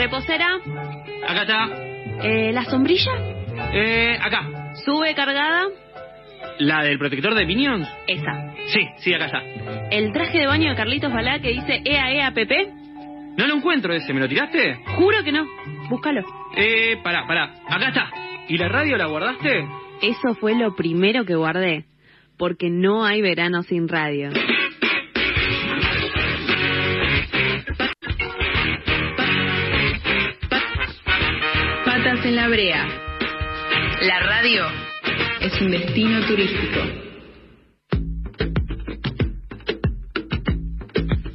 Reposera. Acá está. Eh, ¿La sombrilla? Eh, acá. ¿Sube cargada? ¿La del protector de Minions? Esa. Sí, sí, acá está. ¿El traje de baño de Carlitos Balá que dice EA EA PP? No lo encuentro ese, ¿me lo tiraste? Juro que no. Búscalo. Eh, pará, pará. Acá está. ¿Y la radio la guardaste? Eso fue lo primero que guardé. Porque no hay verano sin radio. Brea. La radio es un destino turístico.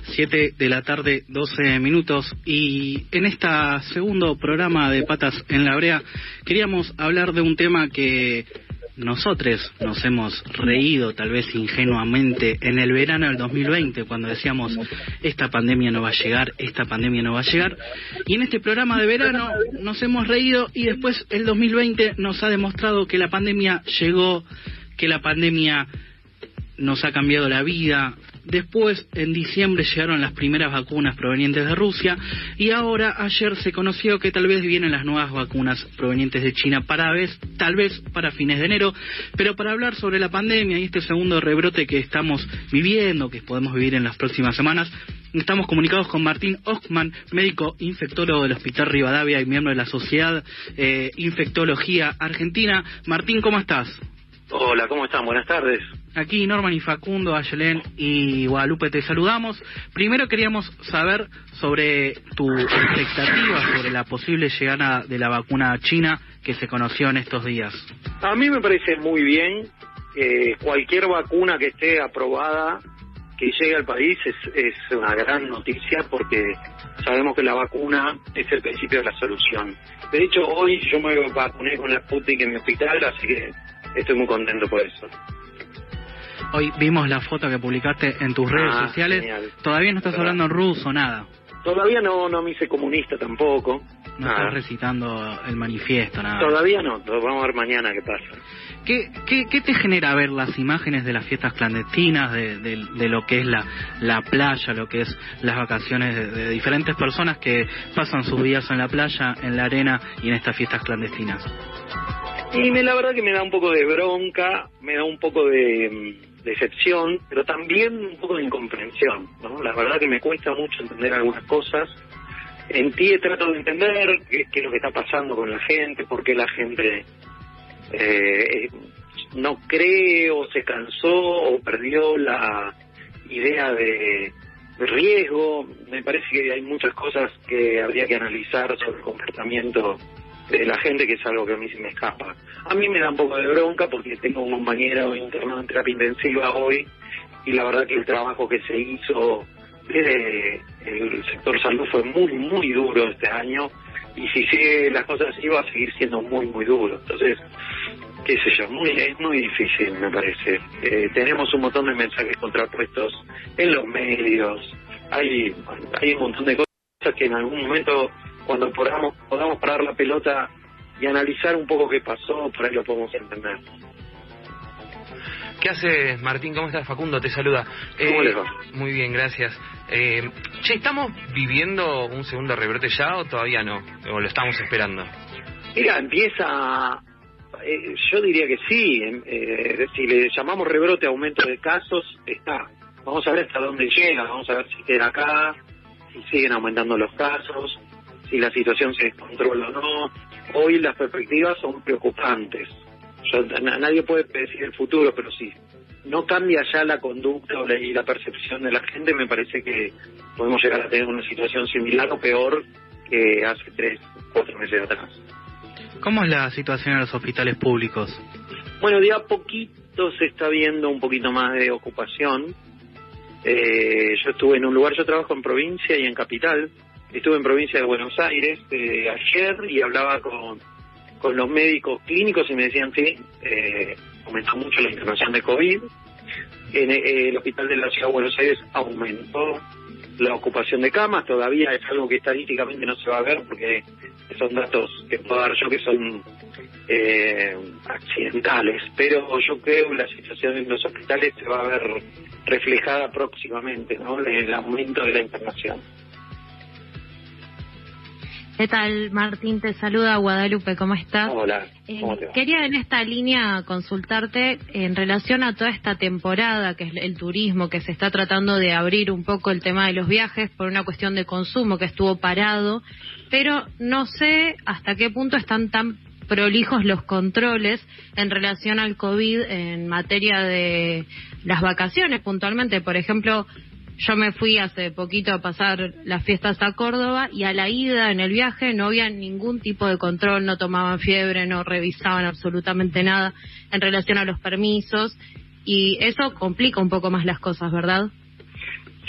7 de la tarde, 12 minutos. Y en este segundo programa de Patas en la Brea queríamos hablar de un tema que nosotros nos hemos reído tal vez ingenuamente en el verano del 2020 cuando decíamos esta pandemia no va a llegar, esta pandemia no va a llegar. Y en este programa de verano nos hemos reído y después el 2020 nos ha demostrado que la pandemia llegó, que la pandemia nos ha cambiado la vida, Después, en diciembre, llegaron las primeras vacunas provenientes de Rusia y ahora, ayer, se conoció que tal vez vienen las nuevas vacunas provenientes de China para vez, tal vez para fines de enero. Pero para hablar sobre la pandemia y este segundo rebrote que estamos viviendo, que podemos vivir en las próximas semanas, Estamos comunicados con Martín Ockman, médico infectólogo del Hospital Rivadavia y miembro de la Sociedad eh, Infectología Argentina. Martín, ¿cómo estás? Hola, ¿cómo están? Buenas tardes. Aquí Norman y Facundo, Ayelén y Guadalupe te saludamos. Primero queríamos saber sobre tu expectativa sobre la posible llegada de la vacuna china que se conoció en estos días. A mí me parece muy bien. Eh, cualquier vacuna que esté aprobada que llegue al país es, es una gran noticia porque sabemos que la vacuna es el principio de la solución. De hecho, hoy yo me vacuné con la Sputnik en mi hospital, así que estoy muy contento por eso. Hoy vimos la foto que publicaste en tus redes Ah, sociales. genial. Todavía no estás Verdad. hablando en ruso, nada. Todavía no, no me hice comunista tampoco. No Nada. estás recitando el manifiesto, nada. Todavía no, vamos a ver mañana qué pasa. ¿Qué, qué, qué te genera ver las imágenes de las fiestas clandestinas, de, de- de lo que es la, la playa, lo que es las vacaciones de, de diferentes personas que pasan sus días en la playa, en la arena y en estas fiestas clandestinas? Y me, la verdad que me da un poco de bronca, me da un poco de decepción, pero también un poco de incomprensión. ¿no? La verdad que me cuesta mucho entender algunas cosas. En ti trato de entender qué, es lo que está pasando con la gente, por qué la gente eh, no cree o se cansó o perdió la idea de, de riesgo. Me parece que hay muchas cosas que habría que analizar sobre el comportamiento de la gente, que es algo que a mí se me escapa. A mí me da un poco de bronca porque tengo un compañero internado en terapia intensiva hoy y la verdad que el trabajo que se hizo desde el sector salud fue muy, muy duro este año y si sigue las cosas va a seguir siendo muy, muy duro. Entonces, qué sé yo, es muy difícil me parece. Eh, tenemos un montón de mensajes contrapuestos en los medios, hay, hay un montón de cosas que en algún momento cuando podamos, podamos parar la pelota y analizar un poco qué pasó, por ahí lo podemos entender. ¿Qué haces, Martín? ¿Cómo estás? Facundo te saluda. ¿Cómo les va? Muy bien, gracias. Eh, che, ¿estamos viviendo un segundo rebrote ya o todavía no? ¿O lo estamos esperando? Mira, empieza, eh, yo diría que sí, eh, si le llamamos rebrote aumento de casos, está. Vamos a ver hasta dónde llega, vamos a ver si queda acá, si siguen aumentando los casos, si la situación se descontrola o no. Hoy las perspectivas son preocupantes. Yo- na- nadie puede predecir el futuro, pero si no cambia ya la conducta o la- y la percepción de la gente, me parece que podemos llegar a tener una situación similar o peor que hace tres, cuatro meses atrás. ¿Cómo es la situación en los hospitales públicos? Bueno, de a poquito se está viendo un poquito más de ocupación. Eh, yo estuve en un lugar, yo trabajo en provincia y en capital. Estuve en provincia de Buenos Aires eh, ayer y hablaba con, con los médicos clínicos y me decían, sí, eh, aumentó mucho la internación de COVID. En eh, el hospital de la ciudad de Buenos Aires aumentó la ocupación de camas, todavía es algo que estadísticamente no se va a ver porque son datos que puedo dar yo que son eh, accidentales, pero yo creo que la situación en los hospitales se va a ver reflejada próximamente, ¿no? El aumento de la internación. ¿Qué tal, Martín? Te saluda Guadalupe, ¿cómo estás? Hola, Eh, ¿cómo te va? quería en esta línea consultarte en relación a toda esta temporada, que es el turismo, que se está tratando de abrir un poco el tema de los viajes por una cuestión de consumo que estuvo parado, pero no sé hasta qué punto están tan prolijos los controles en relación al COVID en materia de las vacaciones puntualmente. Por ejemplo, yo me fui hace poquito a pasar las fiestas a Córdoba y a la ida en el viaje no había ningún tipo de control, no tomaban fiebre, no revisaban absolutamente nada en relación a los permisos y eso complica un poco más las cosas, ¿verdad?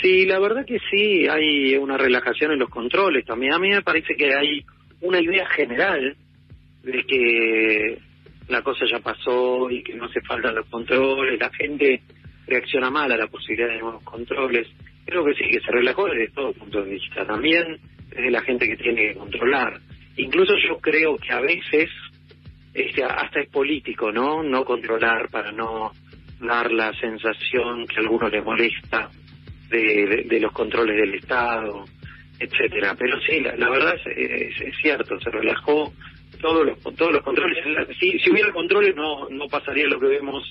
Sí, la verdad que sí, hay una relajación en los controles también. A mí me parece que hay una idea general de que la cosa ya pasó y que no hace falta los controles. La gente reacciona mal a la posibilidad de nuevos controles. Creo que sí, que se relajó desde todo punto de vista. También desde la gente que tiene que controlar. Incluso yo creo que a veces este, hasta es político, ¿no? No controlar para no dar la sensación que a alguno le molesta de, de- los controles del Estado, etcétera. Pero sí, la, verdad es, es- cierto, se relajó todos los todos los controles. Si, si hubiera controles no no pasaría lo que vemos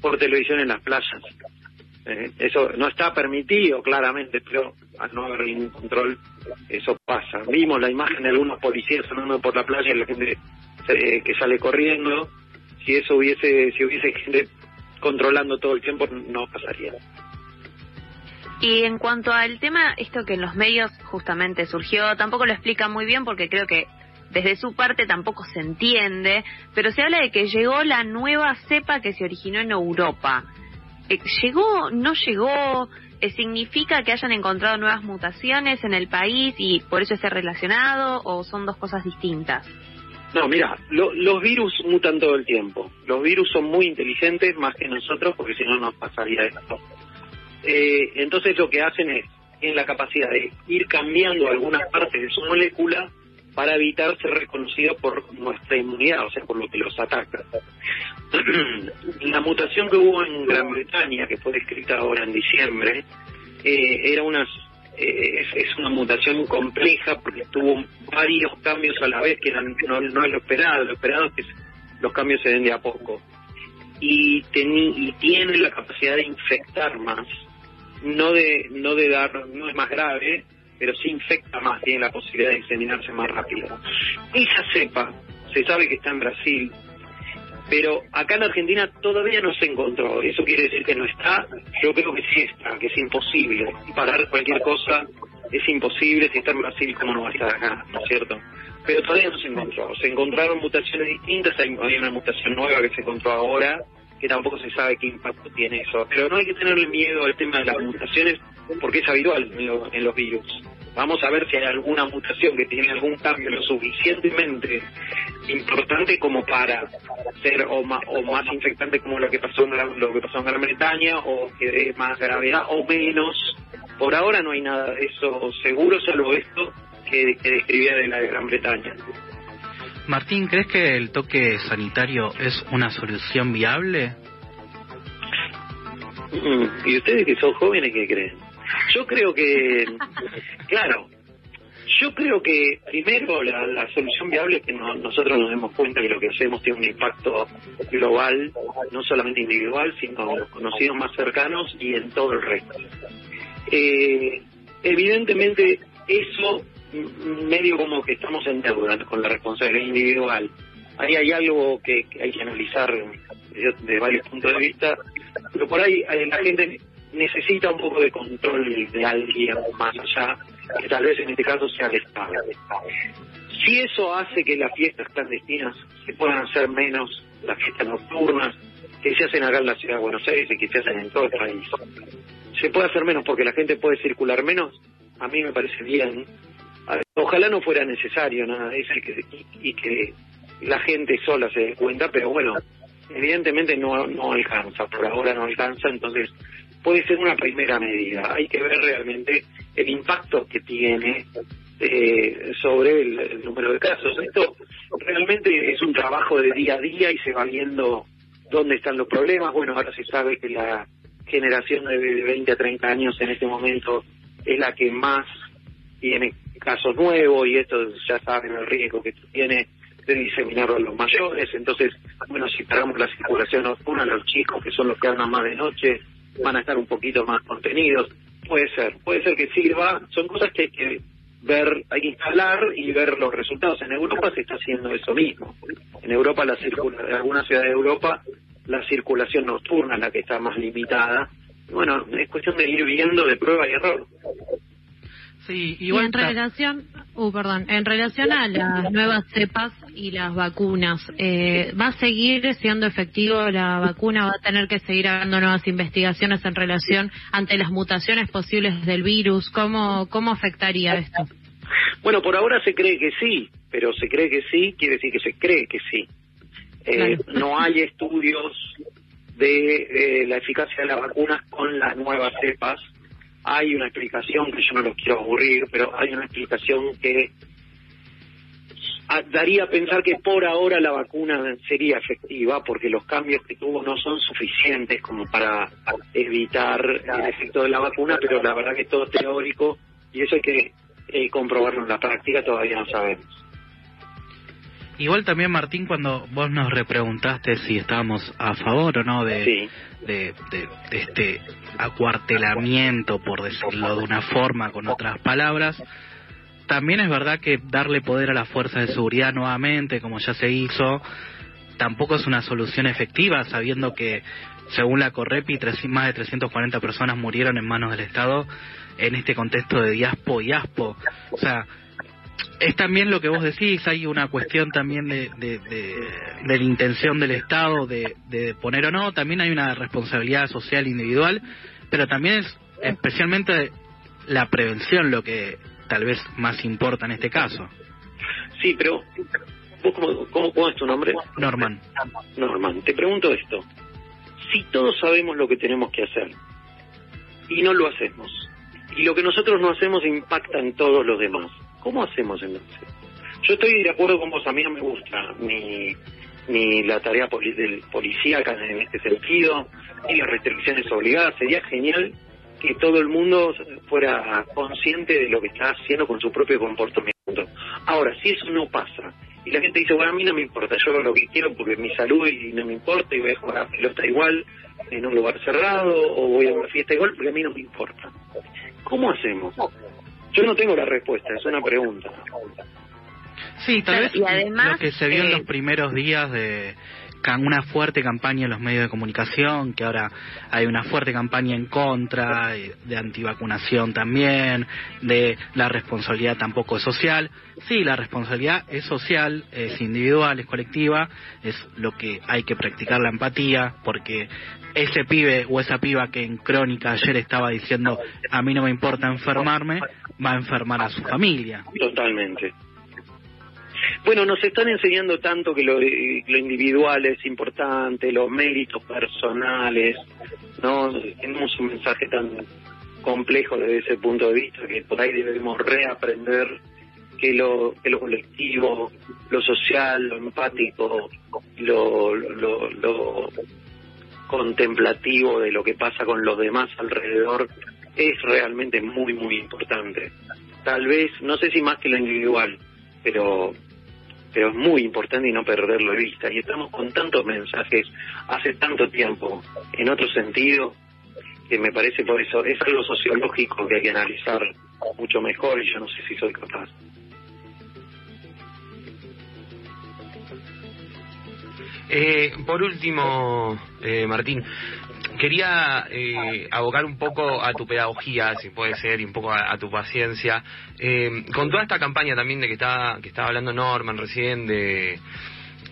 por televisión en las playas. Eh, eso no está permitido claramente, pero al no haber ningún control eso pasa. Vimos la imagen de algunos policías andando por la playa y la gente eh, que sale corriendo. Si eso hubiese si hubiese gente controlando todo el tiempo no pasaría. Y en cuanto al tema, esto que en los medios justamente surgió, tampoco lo explica muy bien porque creo que desde su parte tampoco se entiende, pero se habla de que llegó la nueva cepa que se originó en Europa. Eh, ¿Llegó? ¿No llegó? Eh, ¿Significa que hayan encontrado nuevas mutaciones en el país y por eso esté relacionado o son dos cosas distintas? No, mira, lo- los virus mutan todo el tiempo. Los virus son muy inteligentes más que nosotros porque si no nos pasaría esto. Eh, entonces lo que hacen es, tienen la capacidad de ir cambiando algunas partes de su molécula para evitar ser reconocidos por nuestra inmunidad, o sea, por lo que los ataca. la mutación que hubo en Gran Bretaña, que fue descrita ahora en diciembre, eh, era unas eh, es, es una mutación compleja porque tuvo varios cambios a la vez que eran, no, no es lo esperado, lo esperado es que los cambios se den de a poco. Y, teni- y tiene la capacidad de infectar más, no de, no de dar, no es más grave, pero sí infecta más, tiene la posibilidad de diseminarse más rápido. Esa cepa se sabe que está en Brasil, pero acá en Argentina todavía no se encontró. Eso quiere decir que no está. Yo creo que sí está, que es imposible. Parar cualquier cosa es imposible. Si está en Brasil, ¿cómo no va a estar acá? ¿No es cierto? Pero todavía no se encontró. Se encontraron mutaciones distintas. Hay una mutación nueva que se encontró ahora, que tampoco se sabe qué impacto tiene eso. Pero no hay que tenerle miedo al tema de las mutaciones, porque es habitual en, lo- en los virus. Vamos a ver si hay alguna mutación que tiene algún cambio lo suficientemente importante como para ser o más, o más infectante como lo que pasó en Gran, lo que pasó en Gran Bretaña o que dé más gravedad o menos. Por ahora no hay nada de eso seguro, salvo esto que, que describía de la de Gran Bretaña. Martín, ¿crees que el toque sanitario es una solución viable? Mm, ¿Y ustedes que son jóvenes qué creen? Yo creo que, claro, yo creo que primero la, solución viable es que no- nosotros nos demos cuenta que lo que hacemos tiene un impacto global, no solamente individual, sino los conocidos más cercanos y en todo el resto. Eh, evidentemente eso mm, medio como que estamos en deuda con la responsabilidad individual. Ahí hay algo que, que hay que analizar de, de varios puntos de vista, pero por ahí eh, la gente necesita un poco de control de alguien más allá, que tal vez en este caso sea el Estado. Si eso hace que las fiestas clandestinas se puedan hacer menos, las fiestas nocturnas, que se hacen acá en la ciudad de Buenos Aires y que se hacen en todo el país, se puede hacer menos porque la gente puede circular menos, a mí me parece bien. Ojalá no fuera necesario nada de eso y que, y que la gente sola se dé cuenta, pero bueno, evidentemente no, no alcanza, por ahora no alcanza, entonces puede ser una primera medida. Hay que ver realmente el impacto que tiene eh, sobre el, número de casos. Esto realmente es un trabajo de día a día y se va viendo dónde están los problemas. Bueno, ahora se sabe que la generación de 20 a 30 años en este momento es la que más tiene caso nuevo y esto ya saben el riesgo que tiene de diseminarlo a los mayores. Entonces, bueno, si paramos la circulación nocturna, los chicos que son los que andan más de noche van a estar un poquito más contenidos. Puede ser, puede ser que sirva. Son cosas que hay que ver, hay que instalar y ver los resultados. En Europa se está haciendo eso mismo. En Europa, la circula, en algunas ciudades de Europa, la circulación nocturna es la que está más limitada. Bueno, es cuestión de ir viendo de prueba y error. Sí, y en relación, uh, perdón, en relación a las nuevas cepas y las vacunas, eh, ¿va a seguir siendo efectivo la vacuna? ¿Va a tener que seguir habiendo nuevas investigaciones en relación ante las mutaciones posibles del virus? ¿Cómo, cómo afectaría esto? Bueno, por ahora se cree que sí, pero se cree que sí quiere decir que se cree que sí. Eh, no hay estudios de eh, la eficacia de las vacunas con las nuevas cepas hay una explicación que yo no los quiero aburrir, pero hay una explicación que daría a pensar que por ahora la vacuna sería efectiva porque los cambios que tuvo no son suficientes como para evitar el efecto de la vacuna, pero la verdad que es todo teórico y eso hay que eh, comprobarlo en la práctica, todavía no sabemos. Igual también, Martín, cuando vos nos repreguntaste si estábamos a favor o no de, de, este acuartelamiento, por decirlo de una forma, con otras palabras, también es verdad que darle poder a las fuerzas de seguridad nuevamente, como ya se hizo, tampoco es una solución efectiva, sabiendo que, según la Correpi, más de 340 personas murieron en manos del Estado en este contexto de diaspo y aspo. O sea, es también lo que vos decís, hay una cuestión también de, de, la intención del Estado de, de, poner o no, también hay una responsabilidad social individual, pero también es especialmente la prevención lo que tal vez más importa en este caso. Sí, pero ¿vos cómo, cómo, es tu nombre? Norman. Norman, te pregunto esto. Si todos sabemos lo que tenemos que hacer y no lo hacemos, y lo que nosotros no hacemos impacta en todos los demás, ¿Cómo hacemos entonces? Yo estoy de acuerdo con vos, a mí no me gusta ni, ni la tarea del policíaca en este sentido, ni las restricciones obligadas. Sería genial que todo el mundo fuera consciente de lo que está haciendo con su propio comportamiento. Ahora, si eso no pasa, y la gente dice, bueno, a mí no me importa, yo hago lo que quiero porque mi salud y no me importa, y voy a jugar a pelota igual en un lugar cerrado, o voy a una fiesta igual porque a mí no me importa. ¿Cómo hacemos? Yo no tengo la respuesta, es una pregunta. Sí, tal vez lo que se vio en los eh, primeros días de una fuerte campaña en los medios de comunicación, que ahora hay una fuerte campaña en contra, eh, de antivacunación también, de la responsabilidad tampoco es social. Sí, la responsabilidad es social, es individual, es colectiva, es lo que hay que practicar la empatía, porque ese pibe o esa piba que en crónica ayer estaba diciendo a mí no me importa enfermarme, va a enfermar a su familia. Totalmente. Bueno, nos están enseñando tanto que lo, individual es importante, los méritos personales, ¿no? Tenemos un mensaje tan complejo desde ese punto de vista que por ahí debemos reaprender que lo, que lo colectivo, lo social, lo empático, lo, lo, lo contemplativo de lo que pasa con los demás alrededor es realmente muy, muy importante. Tal vez, no sé si más que lo individual, pero pero es muy importante y no perderlo de vista. Y estamos con tantos mensajes hace tanto tiempo, en otro sentido, que me parece por eso, es algo sociológico que hay que analizar mucho mejor y yo no sé si soy capaz. Eh, por último, eh, Martín, quería eh, abocar un poco a tu pedagogía, si puede ser, y un poco a, tu paciencia. Eh, con toda esta campaña también de que está que estaba hablando Norman recién de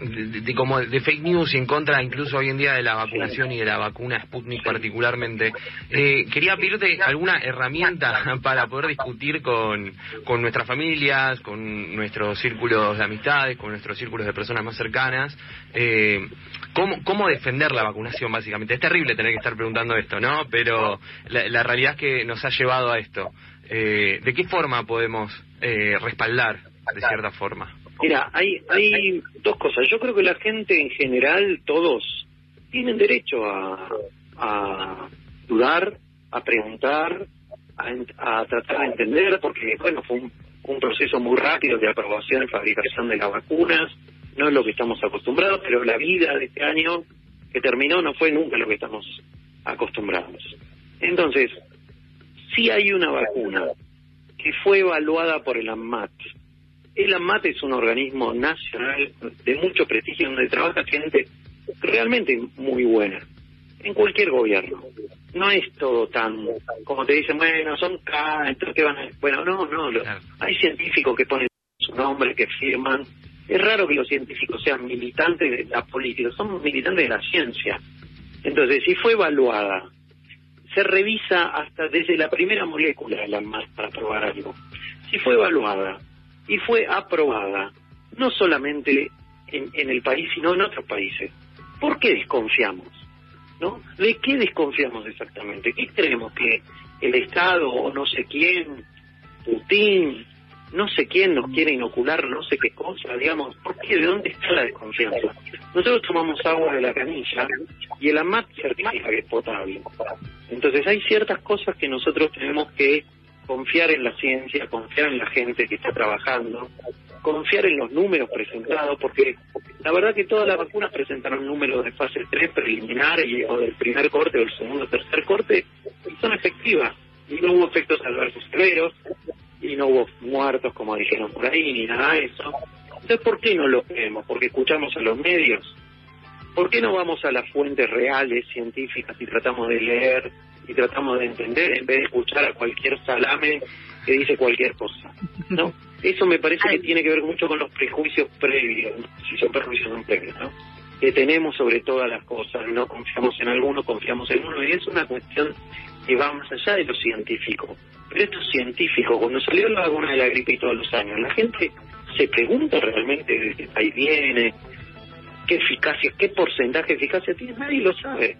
de, como de fake news y en contra incluso hoy en día de la vacunación y de la vacuna Sputnik particularmente. Eh, quería pedirte alguna herramienta para poder discutir con, con nuestras familias, con nuestros círculos de amistades, con nuestros círculos de personas más cercanas. Eh, ¿cómo, ¿Cómo defender la vacunación básicamente? Es terrible tener que estar preguntando esto, ¿no? Pero la, realidad es que nos ha llevado a esto. Eh, ¿De qué forma podemos eh, respaldar, de cierta forma? Mira, hay, hay dos cosas. Yo creo que la gente en general, todos, tienen derecho a, a dudar, a preguntar, a, tratar de entender, porque, bueno, fue un proceso muy rápido de aprobación y fabricación de las vacunas, no es lo que estamos acostumbrados, pero la vida de este año que terminó no fue nunca lo que estamos acostumbrados. Entonces, si hay una vacuna que fue evaluada por el ANMAT. El ANMAT es un organismo nacional de mucho prestigio donde trabaja gente realmente muy buena en cualquier gobierno. No es todo tan, como te dicen, bueno, son K, entonces que van a... Bueno, no, no, hay científicos que ponen su nombre, que firman. Es raro que los científicos sean militantes de la política, son militantes de la ciencia. Entonces, si fue evaluada, se revisa hasta desde la primera molécula de la para probar algo. Si fue evaluada y fue aprobada, no solamente en, en el país, sino en otros países. ¿Por qué desconfiamos? ¿No? ¿De qué desconfiamos exactamente? ¿Qué creemos que el Estado o no sé quién, Putin, no sé quién nos quiere inocular no sé qué cosa, digamos, ¿por qué? ¿De dónde está la desconfianza? Nosotros tomamos agua de la canilla y el AMAT certifica que es potable. Entonces hay ciertas cosas que nosotros tenemos que confiar en la ciencia, confiar en la gente que está trabajando, confiar en los números presentados, porque la verdad que todas las vacunas presentaron números de fase 3 preliminar y, o del primer corte o del segundo o tercer corte y son efectivas. Y no hubo efectos adversos severos, y no hubo muertos, como dijeron por ahí, ni nada de eso. Entonces, ¿por qué no lo creemos? Porque escuchamos a los medios. ¿Por qué no vamos a las fuentes reales, científicas, y tratamos de leer y tratamos de entender en vez de escuchar a cualquier salame que dice cualquier cosa? ¿No? Eso me parece que tiene que ver mucho con los prejuicios previos, si son prejuicios son previos, ¿no? Que tenemos sobre todas las cosas, no confiamos en alguno, confiamos en uno, y es una cuestión que va más allá de lo científico. Pero esto es científico. Cuando salió la vacuna de la gripe y todos los años, la gente se pregunta realmente de qué país viene, qué eficacia, qué porcentaje de eficacia tiene. Nadie lo sabe.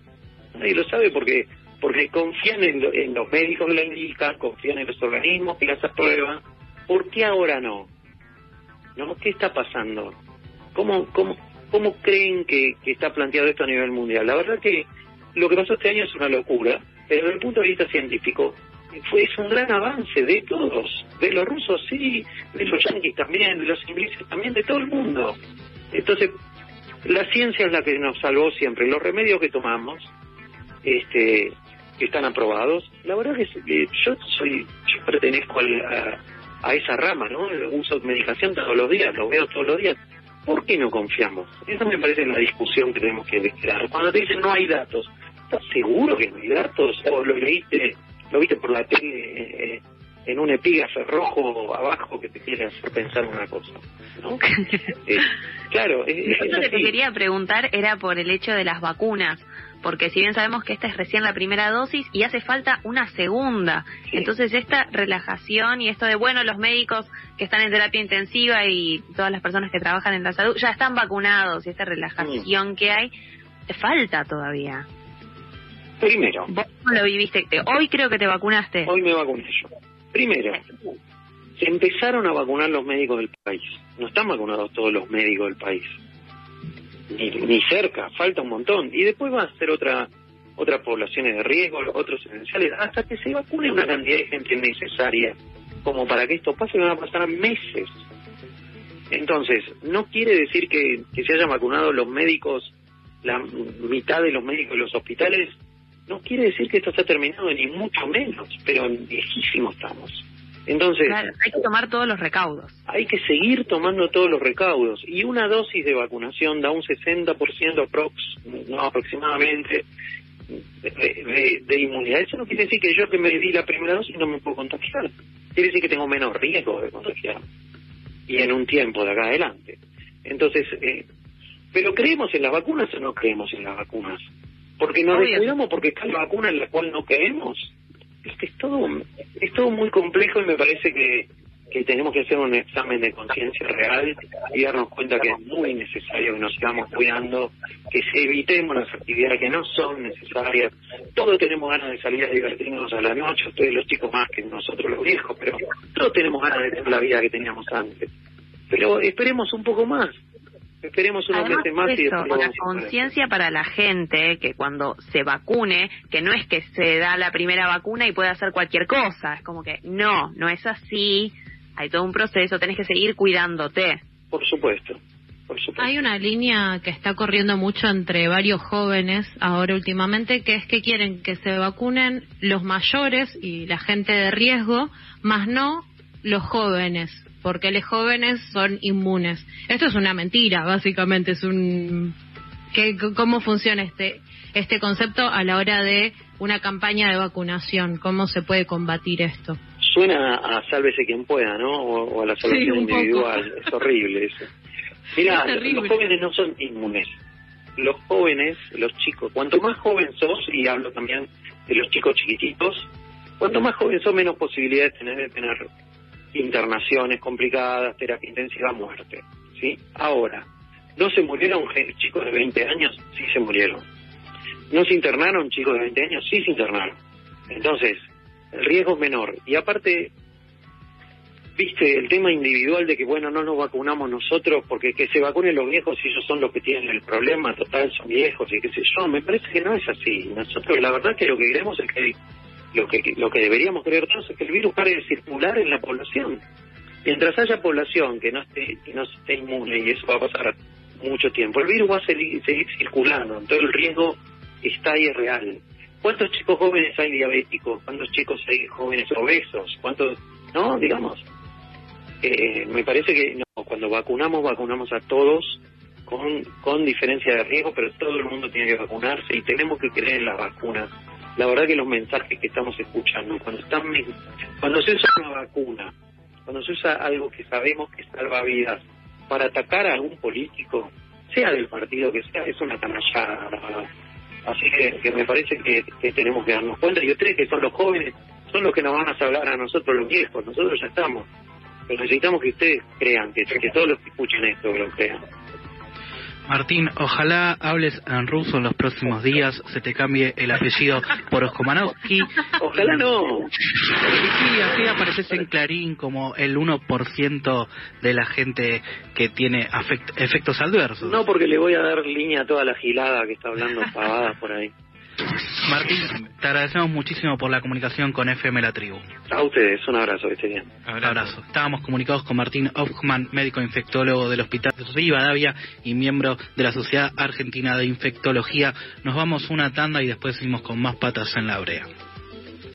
Nadie lo sabe porque porque confían en, en los médicos que la indican, confían en los organismos que las aprueban. ¿Por qué ahora no? ¿No? ¿Qué está pasando? ¿Cómo, cómo, cómo creen que, que está planteado esto a nivel mundial? La verdad que lo que pasó este año es una locura, pero desde el punto de vista científico fue es un gran avance de todos, de los rusos sí, de los yanquis también, de los ingleses también, de todo el mundo. Entonces, la ciencia es la que nos salvó siempre. Los remedios que tomamos, este, que están aprobados, la verdad es que yo soy, yo pertenezco a, a, esa rama, ¿no? Uso medicación todos los días, lo veo todos los días. ¿Por qué no confiamos? Esa me parece la discusión que tenemos que crear. Cuando te dicen no hay datos, ¿estás seguro que no hay datos? ¿O lo leíste lo viste por la tele eh, en un epígrafe rojo abajo que te quiere hacer pensar una cosa. ¿no? Eh, claro, es, lo que te quería preguntar era por el hecho de las vacunas, porque si bien sabemos que esta es recién la primera dosis y hace falta una segunda, entonces esta relajación y esto de, bueno, los médicos que están en terapia intensiva y todas las personas que trabajan en la salud ya están vacunados y esta relajación que hay, falta todavía. Primero. ¿Vos lo viviste? Hoy creo que te vacunaste. Hoy me vacuné yo. Primero, se empezaron a vacunar los médicos del país. No están vacunados todos los médicos del país. Ni, ni cerca, falta un montón. Y después va a ser otra otras poblaciones de riesgo, otros esenciales, hasta que se vacune una cantidad de gente necesaria como para que esto pase, van a pasar meses. Entonces, no quiere decir que, que se hayan vacunado los médicos, la mitad de los médicos de los hospitales no quiere decir que esto está terminado, ni mucho menos, pero viejísimo estamos. Entonces, hay que tomar todos los recaudos. Hay que seguir tomando todos los recaudos. Y una dosis de vacunación da un 60% aprox, no aproximadamente de, de, inmunidad. Eso no quiere decir que yo que me di la primera dosis no me puedo contagiar. Quiere decir que tengo menos riesgo de contagiar. Y en un tiempo de acá adelante. Entonces, eh, ¿pero creemos en las vacunas o no creemos en las vacunas? porque nos descuidamos porque está la vacuna en la cual no creemos. Es que es todo, es todo muy complejo y me parece que, que tenemos que hacer un examen de conciencia real y darnos cuenta que es muy necesario que nos sigamos cuidando, que evitemos las actividades que no son necesarias. Todos tenemos ganas de salir a divertirnos a la noche, ustedes los chicos más que nosotros los viejos, pero todos tenemos ganas de tener la vida que teníamos antes. Pero esperemos un poco más, Esperemos unos meses más y después la conciencia para la gente que cuando se vacune, que no es que se da la primera vacuna y puede hacer cualquier cosa, es como que no, no es así, hay todo un proceso, tenés que seguir cuidándote. Por supuesto. Por supuesto. Hay una línea que está corriendo mucho entre varios jóvenes ahora últimamente, que es que quieren que se vacunen los mayores y la gente de riesgo, más no los jóvenes, porque los jóvenes son inmunes. Esto es una mentira, básicamente, es un... ¿Qué, ¿Cómo funciona este, este concepto a la hora de una campaña de vacunación? ¿Cómo se puede combatir esto? Suena a sálvese quien pueda, ¿no? O, o a la salvación Sí, un poco. individual. Es horrible eso. Mira, Es los jóvenes no son inmunes. Los jóvenes, los chicos, cuanto más joven sos, y hablo también de los chicos chiquititos, cuanto más joven sos, menos posibilidades tenés de tener internaciones complicadas, terapia intensiva, muerte. ¿sí? Ahora, ¿no se murieron chicos de 20 años? Sí se murieron. ¿No se internaron chicos de 20 años? Sí se internaron. Entonces, el riesgo es menor. Y aparte, viste, el tema individual de que, bueno, no nos vacunamos nosotros porque que se vacunen los viejos y ellos son los que tienen el problema, total, son viejos y qué sé yo, me parece que no es así. Nosotros, la verdad que lo que queremos es que, lo que, lo que deberíamos creer todos es que el virus pare de circular en la población. Mientras haya población que no esté, que no esté inmune, y eso va a pasar mucho tiempo, el virus va a seguir, seguir circulando, entonces el riesgo está ahí real. ¿Cuántos chicos jóvenes hay diabéticos? ¿Cuántos chicos hay jóvenes obesos? ¿Cuántos, no, digamos? Eh, me parece que no, cuando vacunamos, vacunamos a todos con, con diferencia de riesgo, pero todo el mundo tiene que vacunarse y tenemos que creer en las vacunas. La verdad que los mensajes que estamos escuchando, cuando, están, cuando se usa una vacuna, cuando se usa algo que sabemos que salva vidas para atacar a algún político, sea del partido que sea, es una canallada. Así que, me parece que, tenemos que darnos cuenta. Yo creo que son los jóvenes, son los que nos van a salvar a nosotros los viejos. Nosotros ya estamos. Pero necesitamos que ustedes crean, que, que todos los que escuchen esto lo crean. Martín, ojalá hables en ruso en los próximos días, se te cambie el apellido por Oskomanovsky. Ojalá no. Y sí, así apareces en Clarín como el 1% de la gente que tiene efectos adversos. No porque le voy a dar línea a toda la gilada que está hablando pavadas por ahí. Martín, te agradecemos muchísimo por la comunicación con FM La Tribu. A ustedes, un abrazo, que estén bien. Un abrazo. Estábamos comunicados con Martín Hoffman, médico infectólogo del Hospital de Rivadavia y miembro de la Sociedad Argentina de Infectología. Nos vamos una tanda y después seguimos con más patas en la brea.